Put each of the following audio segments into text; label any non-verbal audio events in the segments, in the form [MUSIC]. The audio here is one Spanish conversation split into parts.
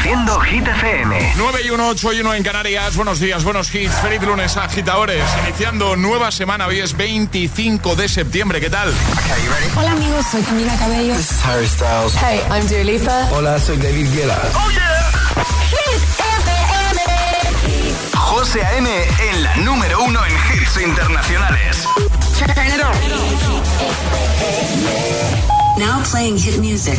Reproduciendo Hit FM. 9 y 1, 8 y 1 en Canarias. Buenos días, buenos hits. Feliz lunes, agitadores. Iniciando nueva semana. Hoy es 25 de septiembre. ¿Qué tal? Hola, amigos. Soy Camila Cabello. This is Harry Styles. Hey, I'm Dua Lipa. Hola, soy David Guetta. ¡Oh, yeah! Hit FM. José A.M. en la número uno en hits internacionales. Now playing hit music.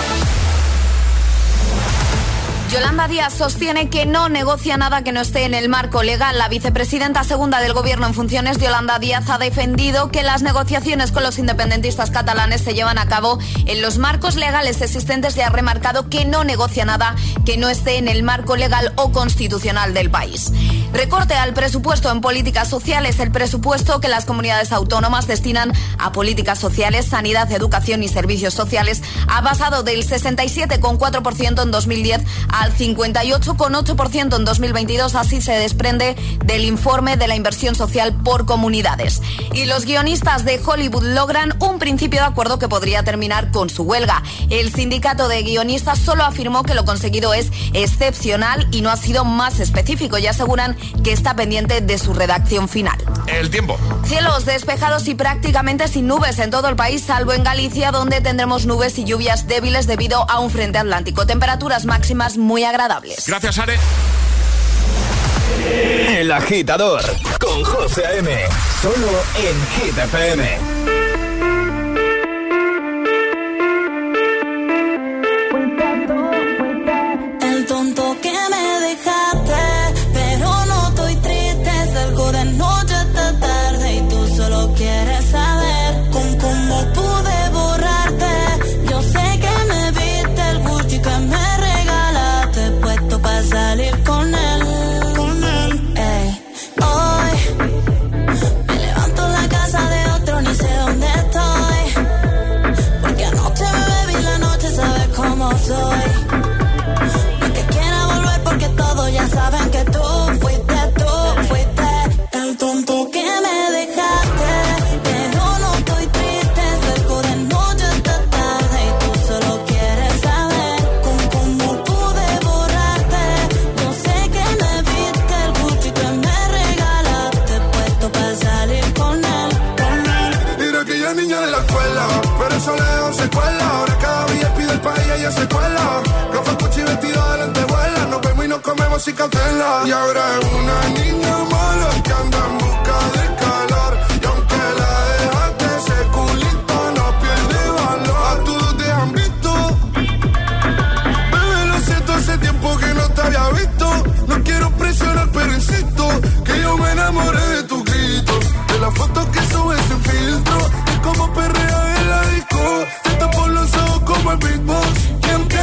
Yolanda Díaz sostiene que no negocia nada que no esté en el marco legal. La vicepresidenta segunda del Gobierno en funciones, Yolanda Díaz, ha defendido que las negociaciones con los independentistas catalanes se llevan a cabo en los marcos legales existentes y ha remarcado que no negocia nada que no esté en el marco legal o constitucional del país. Recorte al presupuesto en políticas sociales. El presupuesto que las comunidades autónomas destinan a políticas sociales, sanidad, educación y servicios sociales ha pasado del 67,4% en 2010 al 58,8% en 2022. Así se desprende del informe de la inversión social por comunidades. Y los guionistas de Hollywood logran un principio de acuerdo que podría terminar con su huelga. El sindicato de guionistas solo afirmó que lo conseguido es excepcional y no ha sido más específico y aseguran que está pendiente de su redacción final. El tiempo. Cielos despejados y prácticamente sin nubes en todo el país, salvo en Galicia, donde tendremos nubes y lluvias débiles debido a un frente atlántico. Temperaturas máximas muy agradables. Gracias, Are. El agitador con José A.M. Solo en Hit Y ahora es una niña mala que anda en busca de calor. Y aunque la dejaste, ese culito no pierde valor. A todos te han visto. Bebé, lo siento, hace tiempo que no te había visto. No quiero presionar, pero insisto que yo me enamoré de tus gritos. De las fotos que subes sin filtro. Es como perrea en la disco. Te tapo los ojos como el beatbox. Y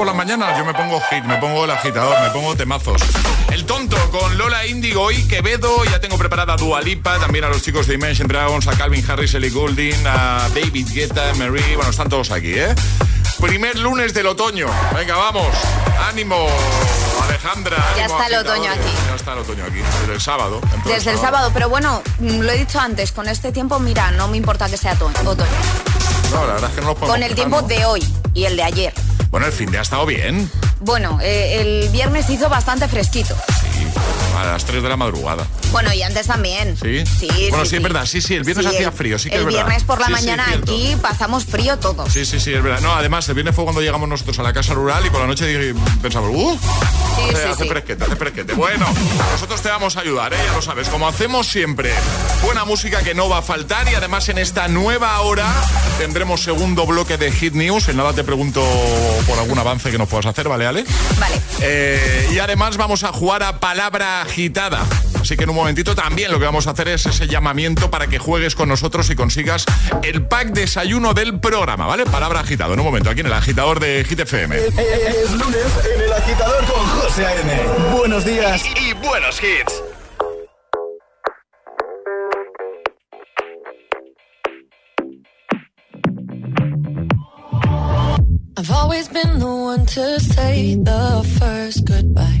por las mañanas yo me pongo hit, me pongo el agitador, me pongo temazos. El tonto con Lola Indigo y Quevedo. Ya tengo preparada a Dua Lipa, también a los chicos de Imagine Dragons, a Calvin Harris, Ellie Goulding, a David Guetta, Marie. Bueno, están todos aquí, ¿eh? Primer lunes del otoño. Venga, vamos. Ánimo, Alejandra. Ya está el otoño aquí. Ya está el otoño aquí. Desde el sábado. Desde el sábado, pero bueno, mm, lo he dicho antes, con este tiempo, mira, no me importa que sea otoño. No, la verdad es que no Con el tiempo de hoy y el de ayer. Bueno, el fin de ha estado bien. Bueno, eh, el viernes hizo bastante fresquito. Sí, a las 3 de la madrugada. Bueno, y antes también. ¿Sí? Sí, Bueno, sí, sí, es verdad. Sí, sí, el viernes Sí, hacía el- frío, sí que El es verdad. viernes por la Sí, mañana aquí pasamos frío todos. Sí, sí, sí, es verdad. No, además, el viernes fue cuando llegamos nosotros a la casa rural y por la noche pensamos, ¡uh! Sí, hace, sí, hace sí. fresquete, hace fresquete. Bueno, nosotros te vamos a ayudar, ¿eh? ya lo sabes. Como hacemos siempre, buena música que no va a faltar y además en esta nueva hora tendremos segundo bloque de Hit News. En nada te pregunto por algún avance que nos puedas hacer, ¿vale, Ale? Vale. Eh, y además vamos a jugar a palabra agitada. Así que en un momentito también lo que vamos a hacer es ese llamamiento para que juegues con nosotros y consigas el pack desayuno del programa, ¿vale? Palabra agitada. En un momento, aquí en el agitador de Hit FM. Es lunes en el agitador con José A.M. Buenos días y buenos hits. I've always been the one to say the first goodbye.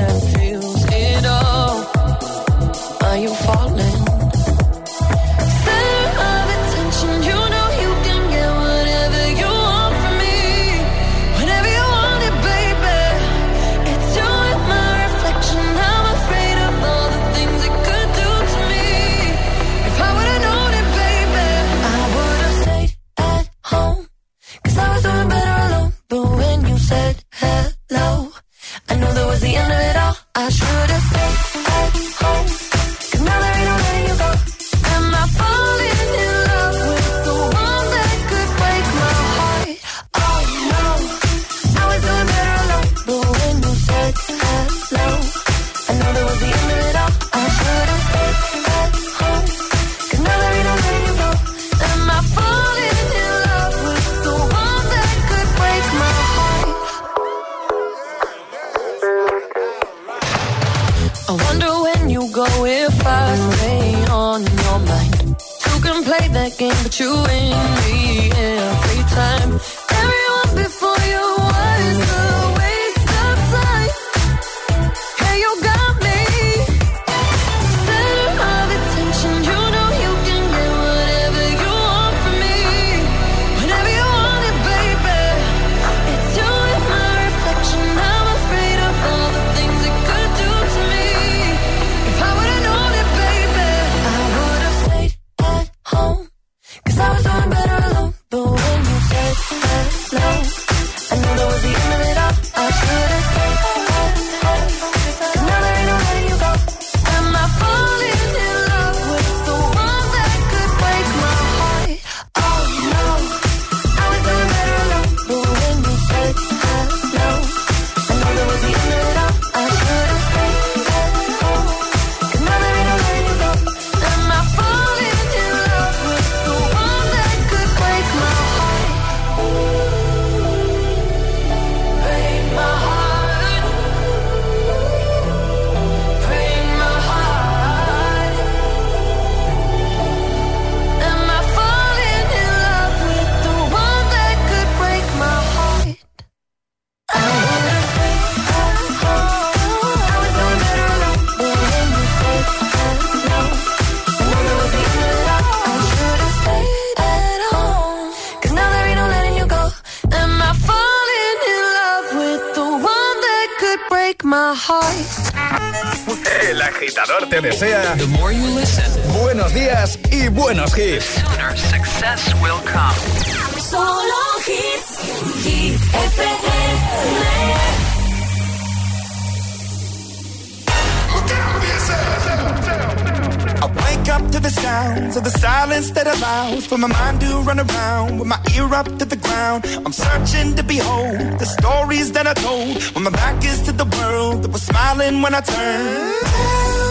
second, but you ain't me. Buenos días y buenos hits. success will come. Solo hits, hit FM. I wake up to the sounds of the silence that allows for my mind to run around with my ear up to the ground. I'm searching to behold the stories that I told when my back is to the world that was smiling when I turned.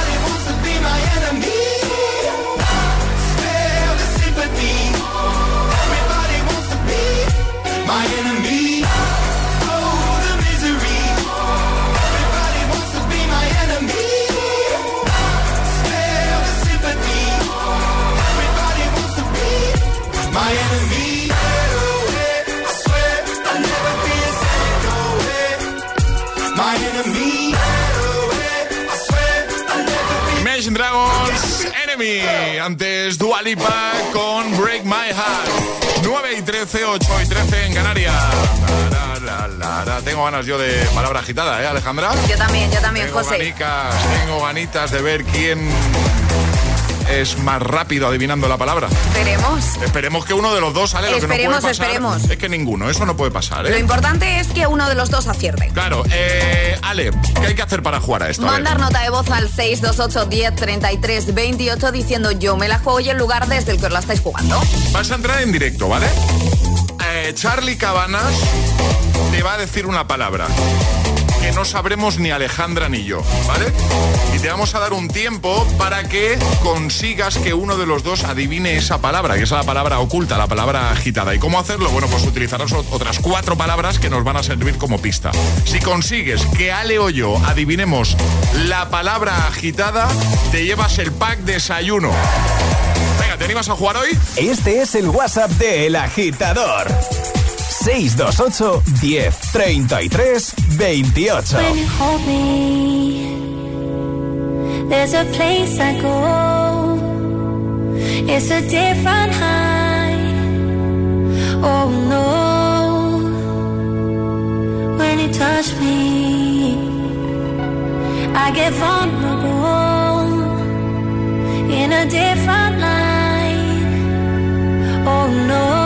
Antes Dua Lipa con Break My Heart. 9 y 13, 8 y 13 en Canarias. La, la, la, la. Tengo ganas yo de palabra agitada, ¿eh, Alejandra? Yo también, yo también, Tengo José. tengo ganitas de ver quién es más rápido adivinando la palabra. Veremos. Esperemos que uno de los dos sale. Lo que no Esperemos, puede pasar esperemos. Es que ninguno, eso no puede pasar, Lo ¿eh? importante es que uno de los dos acierte. Claro, eh, Ale, ¿qué hay que hacer para jugar a esto? A. Mandar nota de voz al 628 10 33 28 diciendo yo me la juego y el lugar desde el que os la estáis jugando. Vas a entrar en directo, ¿vale? Eh, Charlie Cabanas te va a decir una palabra que no sabremos ni Alejandra ni yo, ¿vale? Y te vamos a dar un tiempo para que consigas que uno de los dos adivine esa palabra, que es la palabra oculta, la palabra agitada. ¿Y cómo hacerlo? Bueno, pues utilizarás ot- otras cuatro palabras que nos van a servir como pista. Si consigues que Ale o yo adivinemos la palabra agitada, te llevas el pack desayuno. Venga, ¿te animas a jugar hoy? Este es el WhatsApp de El Agitador. 628 10 33 28. When you hold me, there's a place I go. It's a different high. Oh no. When you touch me, I get vulnerable in a different light. Oh no.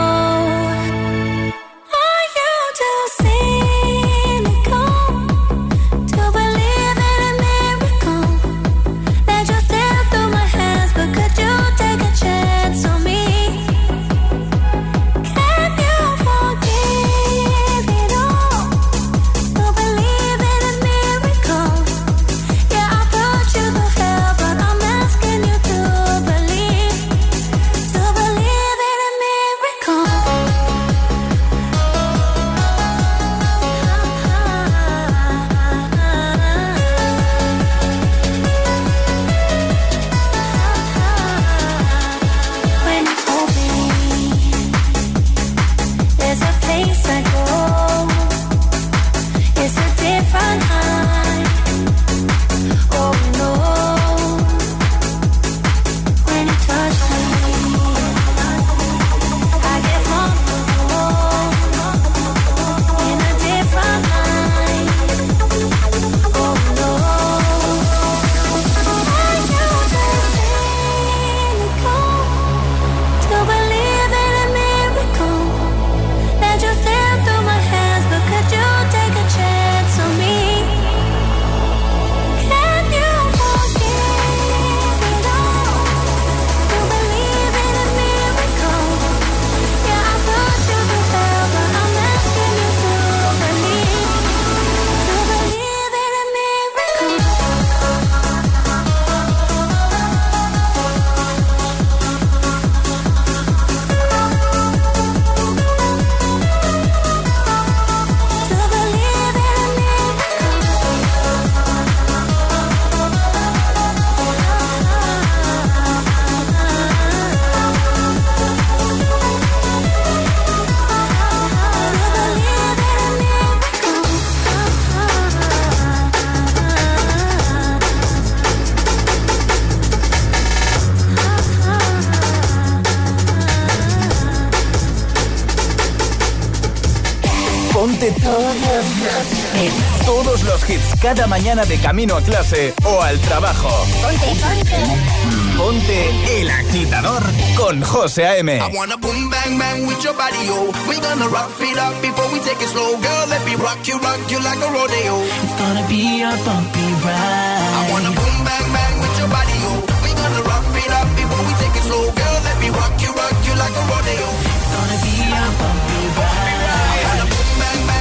Cada mañana de camino a clase o al trabajo. Ponte, ponte. Ponte el agitador con José A.M. I wanna boom bang bang with your body, yo. We gonna rock it up before we take it slow, girl. Let me rock you, rock you like a rodeo. It's gonna be a bumpy ride. I wanna boom bang bang with your body, yo. We gonna rock it up before we take it slow, girl. Let me rock you, rock you like a rodeo. It's gonna be a bumpy ride. I wanna boom bang bang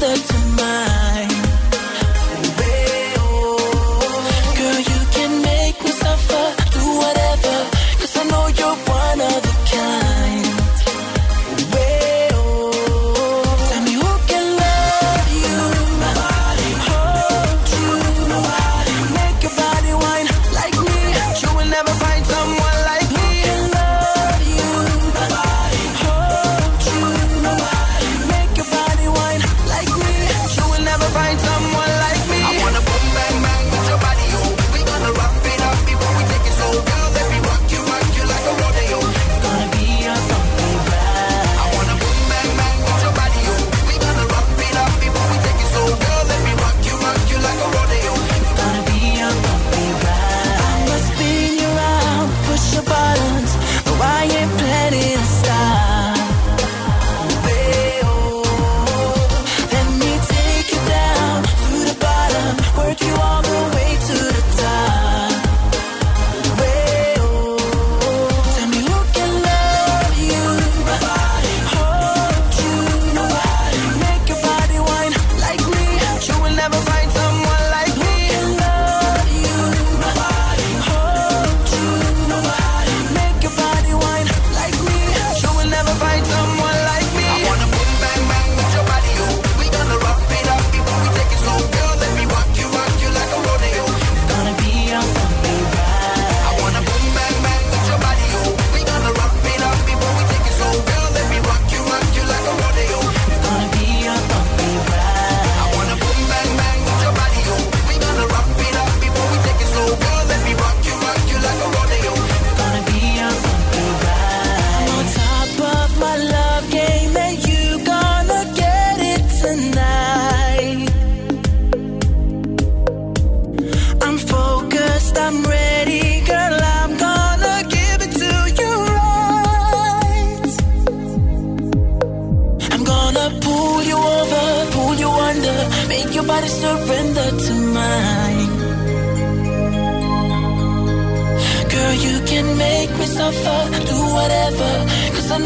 the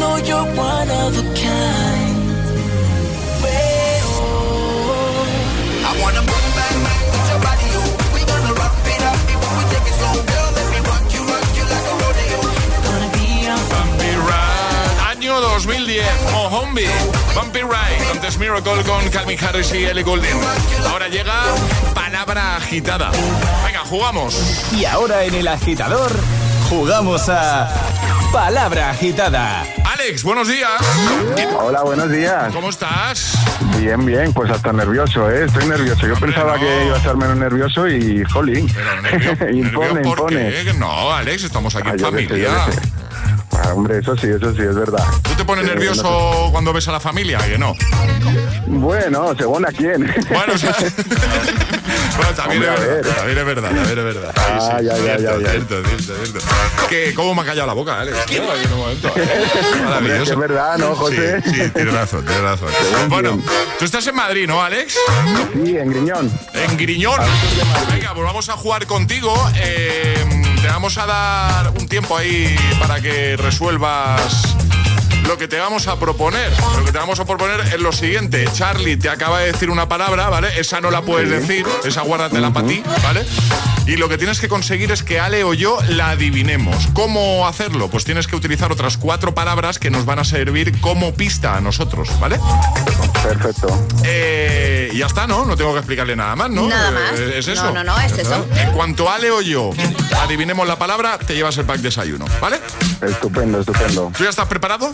know you're one of a kind. I wanna boom bang bang with your body, yo. We gonna rock it up before we take it slow, girl. Let me rock you, rock you like a rodeo. Gonna be a Bumpy Ride. Año 2010, Mohombi. Bumpy Ride. Antes Miracle con Calvin Harris y Ellie Goulding. Ahora llega Palabra Agitada. Venga, jugamos. Y ahora en el agitador jugamos a Palabra Agitada. Alex, buenos días. Hola, buenos días. ¿Cómo estás? Bien, bien, pues hasta nervioso, ¿eh? Estoy nervioso. Yo pensaba no. que iba a estar menos nervioso y, jolín, Pero nervio, [LAUGHS] impone, nervio, ¿por impone. qué? No, Alex, estamos aquí Ah, en familia. sé. Ah, hombre, eso sí, eso sí, es verdad. ¿Tú te pones Eh, nervioso no cuando ves a la familia? Que no. Bueno, según a quién. Bueno, [LAUGHS] o sea, bueno, también, Hombre, es verdad, ver. también es verdad, también es verdad. Sí, Ah, sí, ya, ya, cierto, ya, ya. cierto, cierto, cierto. ¿Qué? ¿Cómo me ha callado la boca, Alex? En un momento. [LAUGHS] Hombre, es Maravilloso. que es verdad, ¿no, José? Sí, sí, tienes razón, tienes razón. Bueno, tú estás en Madrid, ¿no, Alex? Sí, en Griñón. En Griñón. Venga, pues vamos a jugar contigo. Eh, te vamos a dar un tiempo ahí para que resuelvas lo que te vamos a proponer. Lo que te vamos a proponer es lo siguiente. Charlie te acaba de decir una palabra, ¿vale? Esa no la puedes decir, esa guárdatela para ti, ¿vale? Y lo que tienes que conseguir es que Ale o yo la adivinemos. ¿Cómo hacerlo? Pues tienes que utilizar otras cuatro palabras que nos van a servir como pista a nosotros, ¿vale? Perfecto. Eh, y ya está, ¿no? No tengo que explicarle nada más, ¿no? Nada más. Eh, Es eso. No, no, no, es eso. En cuanto Ale o yo adivinemos la palabra, te llevas el pack desayuno, ¿vale? Estupendo, estupendo. ¿Tú ya estás preparado?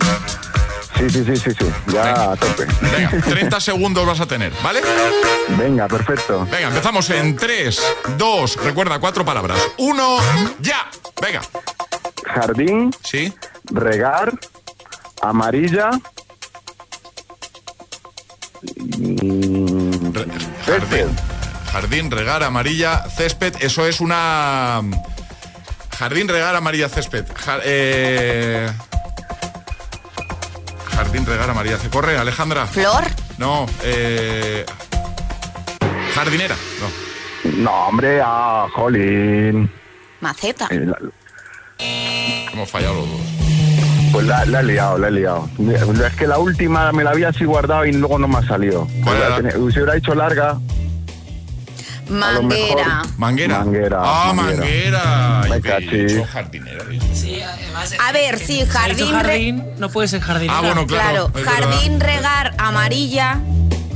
Sí, sí, sí, sí, sí. Ya a tope. Venga, [LAUGHS] 30 segundos vas a tener, ¿vale? Venga, perfecto. Venga, empezamos en 3, 2, recuerda, cuatro palabras. 1, ya. Venga. Jardín, ¿Sí? regar, amarilla. y- Re-. Jardín, jardín, regar, amarilla, césped. Eso es una. Jardín, regar, amarilla, césped. Ja- eh, Jardín, regar, amarilla. césped. Corre, Alejandra. Flor. No, eh. Jardinera. No. No, hombre, ah, jolín. Maceta. Eh, la- Hemos fallado los dos. Pues la, la he liado, la he liado. Es que la última me la había así guardado y luego no me ha salido. ¿Cuál La era? tenía- Si hubiera hecho larga, Manguera. Manguera. Manguera, Ah, manguera. he jardinera. he. Sí, además. A ver, sí, jardín, re- jardín, no puede ser jardinera. Ah, bueno, claro. Jardín, regar, amarilla.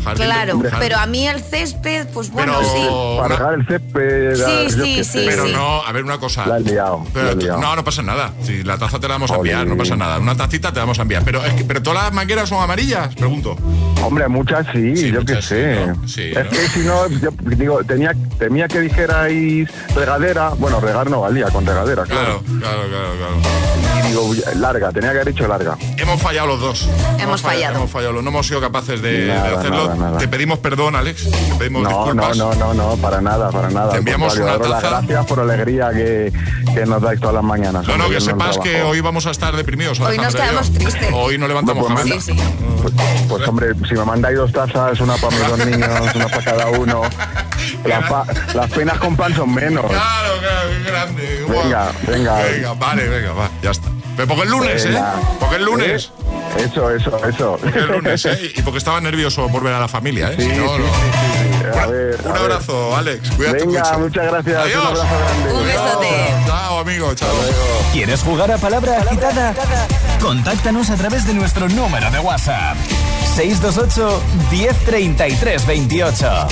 Jardín, claro, pero a mí el césped, pues bueno, Pero- sí. para regar el césped. Sí, sí, sí. Pero sí. no, a ver una cosa. La he liado, Pero la he tú- liado. no, no pasa nada. Si la taza te la vamos a enviar, no pasa nada. Una tacita te la vamos a enviar. Pero, es que, pero todas las mangueras son amarillas, pregunto. Hombre, muchas sí, Sí, yo muchas qué sí, sé. ¿no? Sí, es ¿no? que si no, yo digo, tenía, temía que dijerais regadera. Bueno, regar no valía con regadera, claro. Claro, claro, claro, claro. Y digo, larga, tenía que haber dicho larga. Hemos fallado los dos. Hemos fallado. Hemos fallado. No hemos sido capaces de, hacerlo. nada, nada. Te pedimos perdón, Alex. Te pedimos No, no, disculpas. no, no, no, para nada, para nada. Te enviamos una las taza. gracias por la alegría que, que nos dais todas las mañanas. No, no, que sepas que hoy vamos a estar deprimidos. Hoy nos quedamos tristes. Hoy no levantamos Pues, cabeza. Sí, sí. Pues, pues, hombre, si me mandáis dos tazas, una para mis dos niños, una para cada uno, [LAUGHS] las, pa- las penas con pan son menos. Claro, claro, qué grande. Venga, venga. Venga, vale, venga, va, ya está. Pero porque el lunes, Venga. ¿eh? Porque el lunes. Eh, Eso, eso, eso. El lunes, ¿eh? Y porque estaba nervioso por ver a la familia, ¿eh? Sí, Si no, sí, no. sí, sí, sí. A ver, Un a ver. abrazo, Alex. Cuídate Venga, mucho. muchas gracias. Adiós. Un abrazo grande. Un besote. Chao, amigo, chao. ¿Quieres jugar a palabra agitada? Contáctanos a través de nuestro número de WhatsApp. 628 1033 28.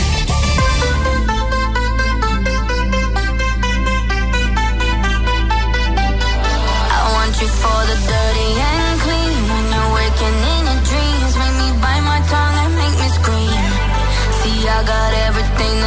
I want you for the dirty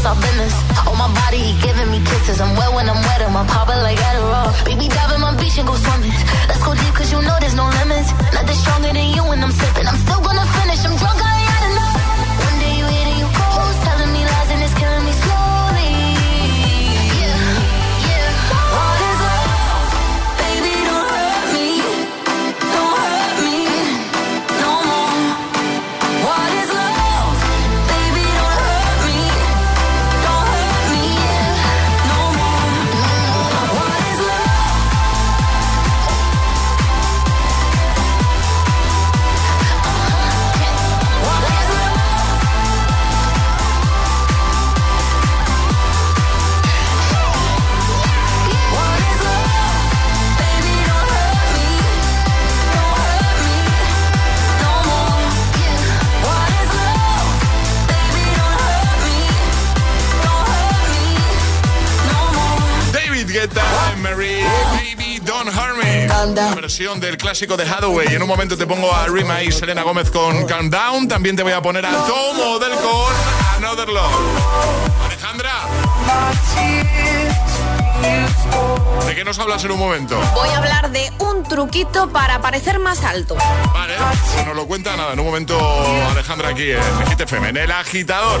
is our business. On my body, he giving me kisses. I'm wet when I'm wet, I'm popping like Adderall. Baby, dive in my beach and go swimming. Let's go deep, cause you know versión del clásico de Hathaway. En un momento te pongo a Rima y Selena Gómez con Calm Down. También te voy a poner a Tomo del con Another Love. Alejandra. ¿De qué nos hablas en un momento? Voy a hablar de un truquito para parecer más alto. Vale, pues nos lo cuenta nada. En un momento, Alejandra aquí en GTFM, en el agitador.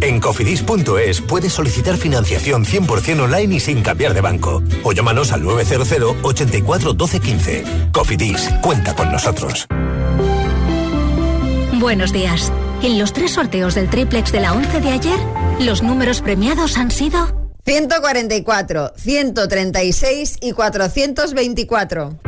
En cofidis.es puedes solicitar financiación 100% online y sin cambiar de banco. O llámanos al 900 84 12 15. Cofidis, cuenta con nosotros. Buenos días. En los tres sorteos del triplex de la 11 de ayer, los números premiados han sido 144, 136 y 424.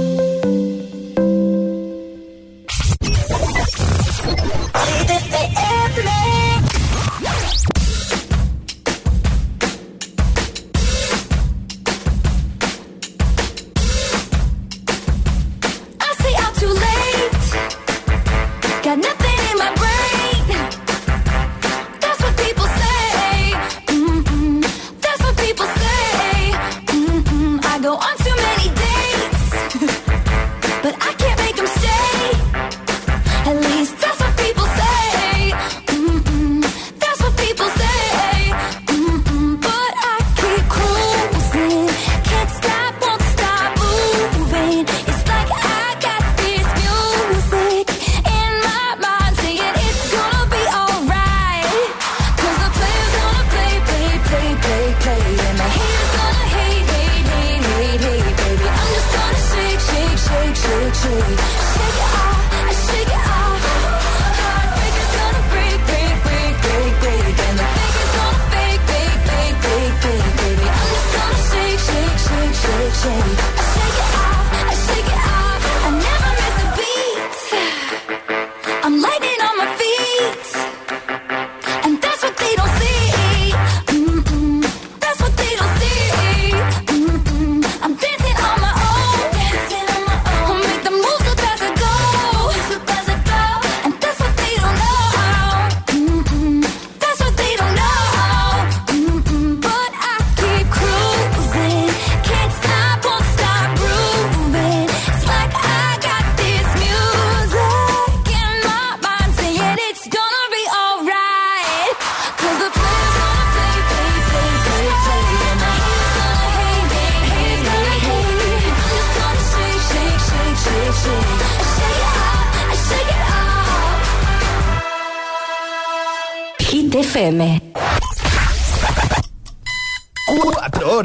shake.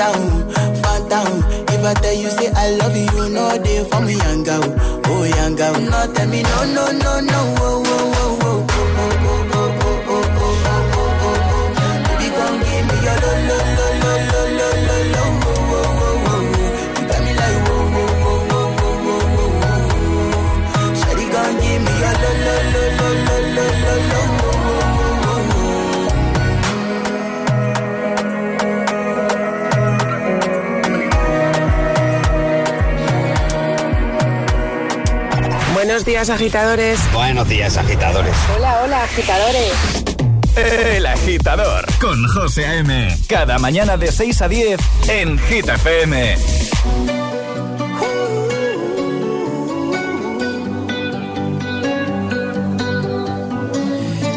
down, fan. If I tell you say I love you, you know they for me, young girl, oh young girl. No, tell me no, no, no, no, oh, oh. días, agitadores. Buenos días, agitadores. Hola, hola, agitadores. El agitador con José A.M. Cada mañana de 6 a 10 en Hit FM.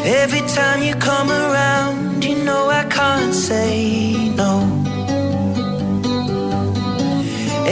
Every time you come around, you know I can't say no.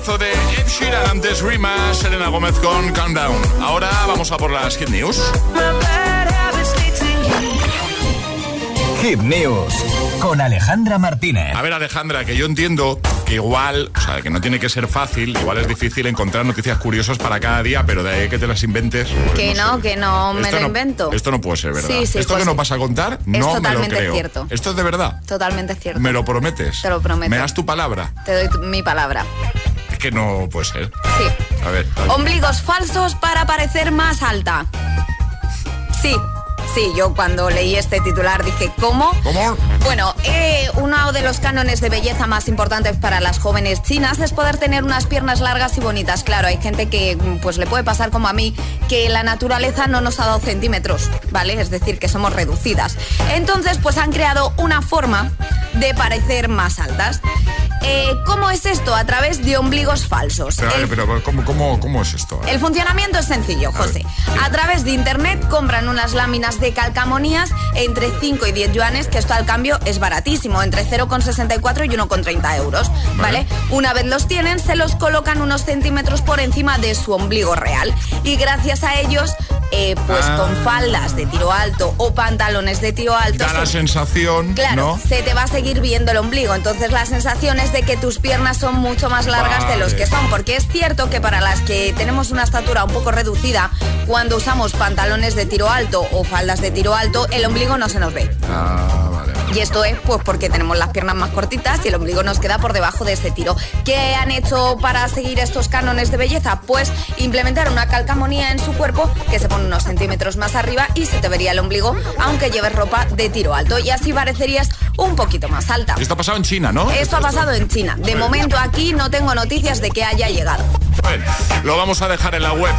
temazo de Ed Sheeran, antes Rima, Selena Gómez con Calm Down. Ahora vamos a por las Hit News. Hit News con Alejandra Martínez. A ver, Alejandra, que yo entiendo que igual, o sea, que no tiene que ser fácil, igual es difícil encontrar noticias curiosas para cada día, pero de ahí que te las inventes. Pues que no, que no me lo invento. Esto no puede ser, ¿verdad? Sí, sí, esto pues que sí. nos vas a contar, no totalmente me lo creo. Cierto. Esto es de verdad. Totalmente cierto. Me lo prometes. Te lo prometo. Me das tu palabra. Te doy mi palabra. Que no puede ser. Sí. A ver. Ombligos falsos para parecer más alta. Sí. Sí, yo cuando leí este titular dije, ¿cómo? ¿Cómo? Bueno, eh, uno de los cánones de belleza más importantes para las jóvenes chinas es poder tener unas piernas largas y bonitas. Claro, hay gente que mm, pues le puede pasar como a mí, que la naturaleza no nos ha dado centímetros, ¿vale? Es decir, que somos reducidas. Entonces, pues han creado una forma de parecer más altas. Eh, ¿Cómo es esto? A través de ombligos falsos. Pero, a ver, El pero ¿cómo, cómo, cómo es esto? el funcionamiento es sencillo, José. A través de internet compran unas láminas de calcamonías entre 5 y 10 yuanes, que esto al cambio es baratísimo, entre 0,64 y 1,30 euros, ¿vale? Una vez los tienen, se los colocan unos centímetros por encima de su ombligo real. Y gracias a ellos, eh, pues Ah. con faldas de tiro alto o pantalones de tiro alto, Da la se- sensación, Claro, ¿no? se te va a seguir viendo el ombligo. Entonces la sensación es de que tus piernas son mucho más largas de los que son. Porque es cierto que para las que tenemos una estatura un poco reducida, cuando usamos pantalones de tiro alto o faldas de tiro alto, el ombligo no se nos ve. Ah, vale. Y esto es pues porque tenemos las piernas más cortitas y el ombligo nos queda por debajo de ese tiro. ¿Qué han hecho para seguir estos cánones de belleza? Pues implementar una calcamonía en su cuerpo que se pone unos centímetros más arriba y se te vería el ombligo aunque lleves ropa de tiro alto y así parecerías un poquito más alta. Esto ha pasado en China, ¿no? Esto ha pasado en China. De momento aquí no tengo noticias de que haya llegado. Bueno, lo vamos a dejar en la web.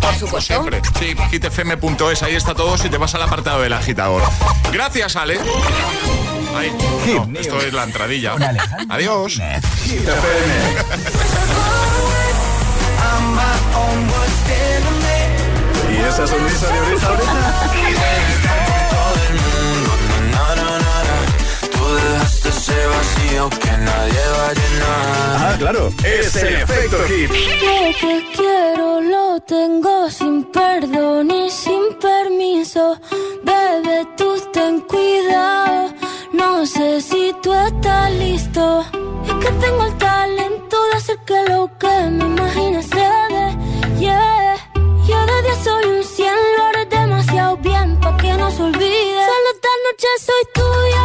Por supuesto. Siempre. Sí, hitfm.es, ahí está todo si te vas al apartado del agitador. Gracias, Ale. Ahí. No, esto es la entradilla. Adiós. ¿Y esa sonrisa de oreja a [LAUGHS] ese vacío que nadie va a llenar. Ah, claro. Es el efecto hit. Lo que quiero lo tengo sin perdón y sin permiso. Bebé, tú ten cuidado. No sé si tú estás listo. Es que tengo el talento de hacer que lo que me imagines se dé. Yeah. Yo de 10 soy un 100, lo haré demasiado bien pa' que no se olvide. Solo esta noche soy tuya,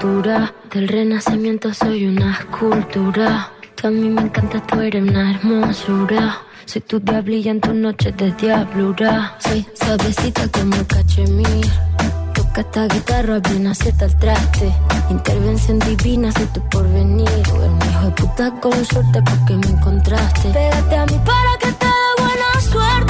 Altura, del renacimiento soy una escultura. Tú a mí me encanta, tú eres una hermosura. Soy tu diablilla en tus noches de diablura. Soy suavecita como cachemir. Toca esta guitarra, bien acierta el traste. Intervención divina, soy tu porvenir. Eres un hijo de puta con suerte porque me encontraste. Pégate a mí para que te dé buena suerte.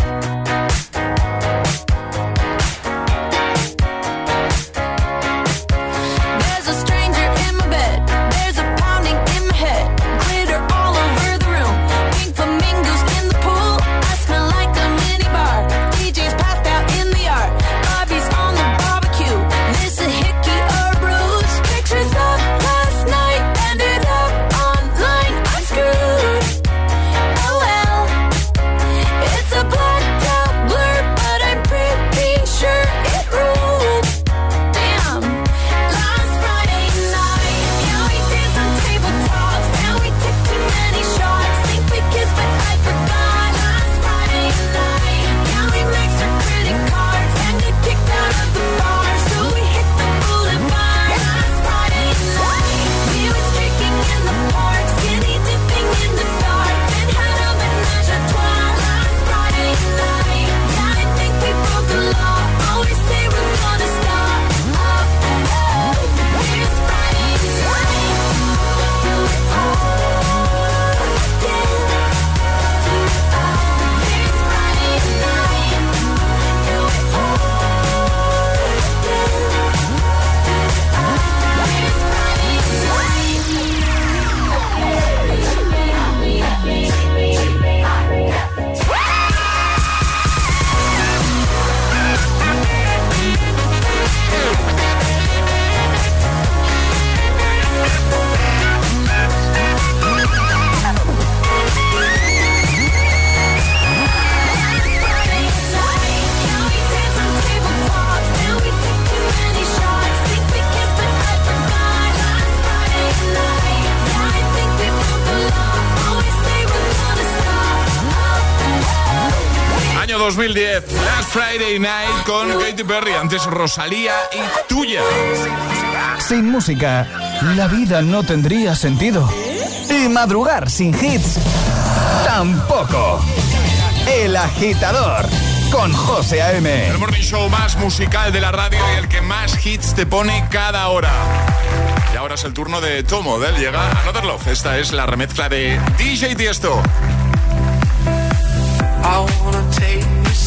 Katy Perry, antes Rosalía y Tuya. Sin música, la vida no tendría sentido. Y madrugar sin hits, tampoco. El agitador con José A.M. El morning show más musical de la radio y el que más hits te pone cada hora. Y ahora es el turno de Tomo, de él llega Another Love. Esta es la remezcla de DJ Tiesto. I wanna take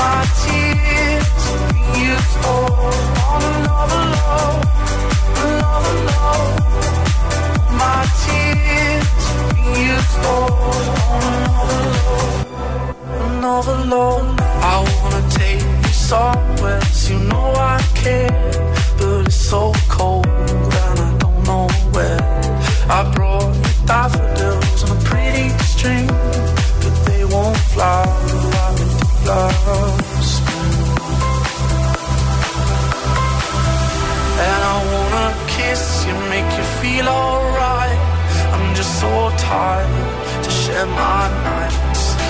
My another love. I wanna take you somewhere, you know I care, but it's so cold and I don't know where. I brought you daffodils on a pretty string, but they won't fly. And I wanna kiss you, make you feel alright. I'm just so tired to share my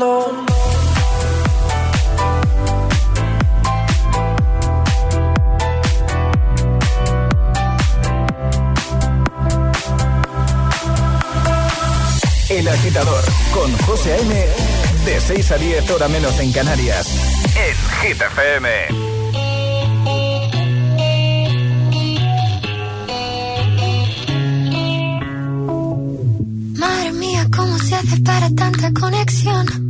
El agitador con José M. De 6 a 10 hora menos en Canarias. En Hit FM. para tanta conexión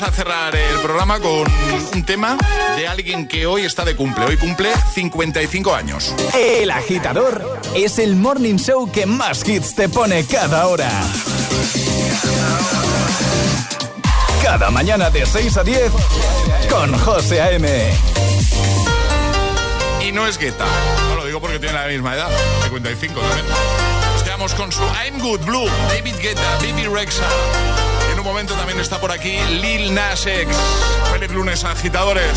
vamos a cerrar el programa con un tema de alguien que hoy está de cumple. Hoy cumple 55 años. El agitador es el morning show que más hits te pone cada hora. Cada mañana de 6 a 10 con José A.M. Y no es gueta. No lo digo porque tiene la misma edad, 55 también. Nos quedamos con su I'm Good Blue, David Guetta, Bibi Rexa momento también está por aquí Lil Nas X. Feliz lunes, agitadores.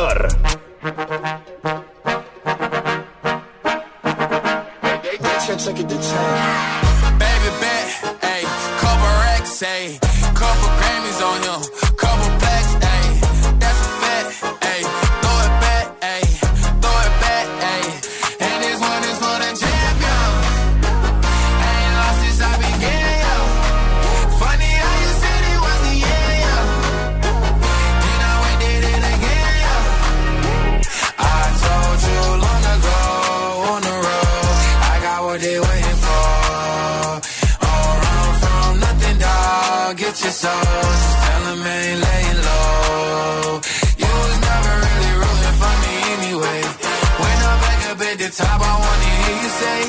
Dog. Get your soul. Just tell 'em ain't laying low. You was never really rooting for me anyway. When I'm back up at the top, I wanna hear you say,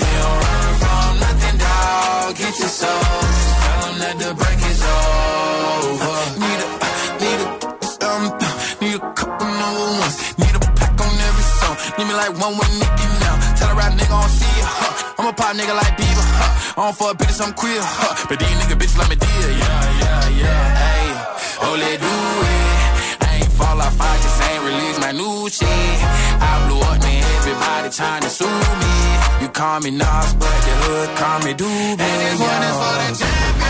You don't run from nothing, dog. Get your soul. Just tell 'em that the break is over. Need a, need a, um, need a couple number ones. Need a pack on every song. Need me like one with Nicky now. Tell a rap nigga I don't see ya? I'm a pop nigga like Bieber, huh? I don't fuck bitches, I'm queer, huh? But these nigga bitches let me deal, yeah, yeah, yeah, ayy. Oh, let do it. I ain't fall off, I just ain't release my new shit. I blew up, man, everybody trying to sue me. You call me Nas, but the hood call me Doobie. And this one is for the champion.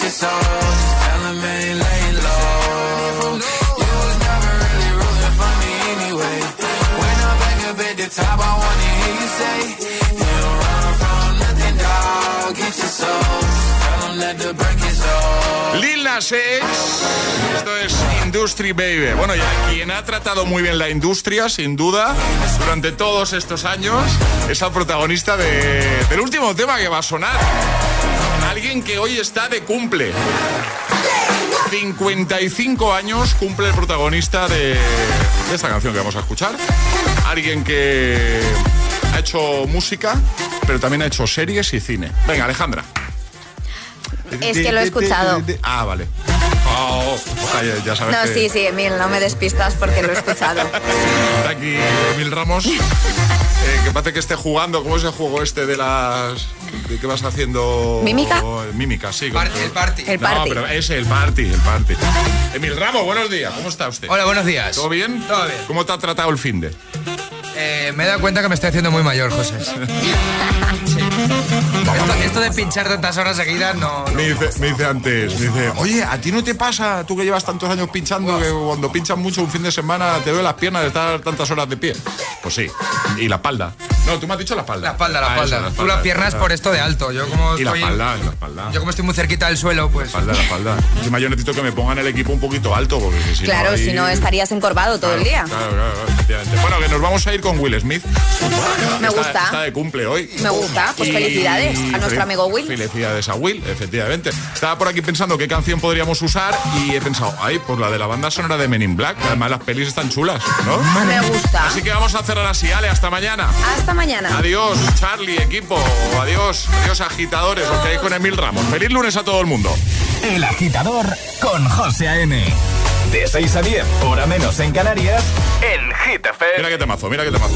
Just me. Lil Nas esto es Industry Baby. Bueno, ya quien ha tratado muy bien la industria, sin duda, durante todos estos años, es el protagonista de- del último tema que va a sonar. Alguien que hoy está de cumple. 55 años cumple el protagonista de, de esta canción que vamos a escuchar. Alguien que ha hecho música, pero también ha hecho series y cine. Venga, Alejandra. Es que lo he escuchado. Ah, vale. Oh, o sea, ya, ya sabes No, que sí, sí, Emil, no me despistas porque lo he escuchado. [LAUGHS] está aquí Emil Ramos. [LAUGHS] eh, que parece que esté jugando. ¿Cómo es el juego este de las. de qué vas haciendo? ¿Mímica? Mímica, sí. Party, el party. El No, party. pero ese, el party, el party. Emil Ramos, buenos días. ¿Cómo está usted? Hola, buenos días. ¿Todo bien? Todo bien. ¿Cómo te ha tratado el fin de? Eh, me he dado cuenta que me estoy haciendo muy mayor, José. [LAUGHS] Esto, esto de pinchar tantas horas seguidas no... no- Me dice, me dice antes, me dice, oye, ¿a ti no te pasa, tú que llevas tantos años pinchando, que cuando pinchas mucho un fin de semana te duele las piernas de estar tantas horas de pie? Pues sí. Y la espalda. No, tú me has dicho la espalda. La espalda, la Ah, espalda. eso, Tú las piernas ah. por esto de alto. Yo como Y la estoy, espalda, y la espalda. yo como estoy muy cerquita del suelo, pues... La espalda, la espalda. Encima yo necesito que me pongan el equipo un poquito alto, porque si claro, no. ahí- si no estarías encorvado todo el día. Claro, claro, claro, efectivamente. Bueno, que nos vamos a ir con Will Smith. Me Está- gusta. Está de cumple hoy. Me gusta. Pues Y- felicidades a nuestro amigo Will. Felicidades a Will, efectivamente. Estaba por aquí pensando qué canción podríamos usar y he pensado, ay, pues la de la banda sonora de Men in Black. Además, las pelis están chulas, ¿no? Me gusta. Así que vamos a cerrar así, Ale, hasta mañana. Hasta mañana. Adiós, Charlie, equipo. Adiós, adiós, agitadores. Os quedáis con Emil Ramos. Feliz lunes a todo el mundo. El agitador con José A.M. De 6 a 10, hora menos en Canarias, en Hit FM. Mira qué temazo, mira qué temazo.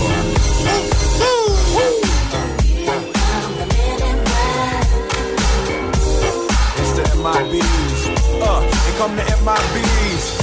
MIBs. Uh, here come the MIBs.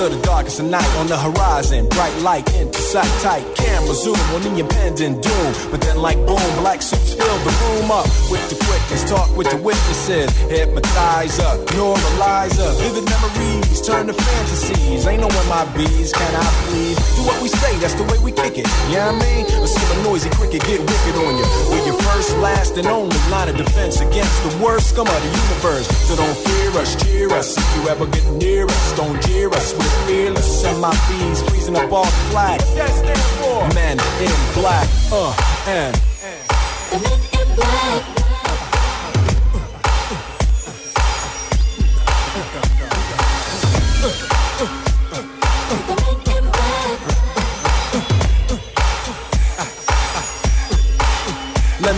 From the deepest darkest of night on the horizon, bright light into sight tight. Camera zoom on the impending doom. But then, like boom, black suits fill the room up with the quickness. Talk with the witnesses, hypnotize up, hypnotizer, neuralizer. Vivid memories turn to fantasies. Ain't no my bees, can I please? Do what we say, that's the way we kick it. You know I mean? Or see a noisy cricket get wicked on you. We're your first, last, and only line of defense against the worst scum of the universe. So don't fear us, cheer us. If you ever get near us, don't jeer us. We're. Send my bees freezing up all the flag. That stand for men in black. Uh, and. The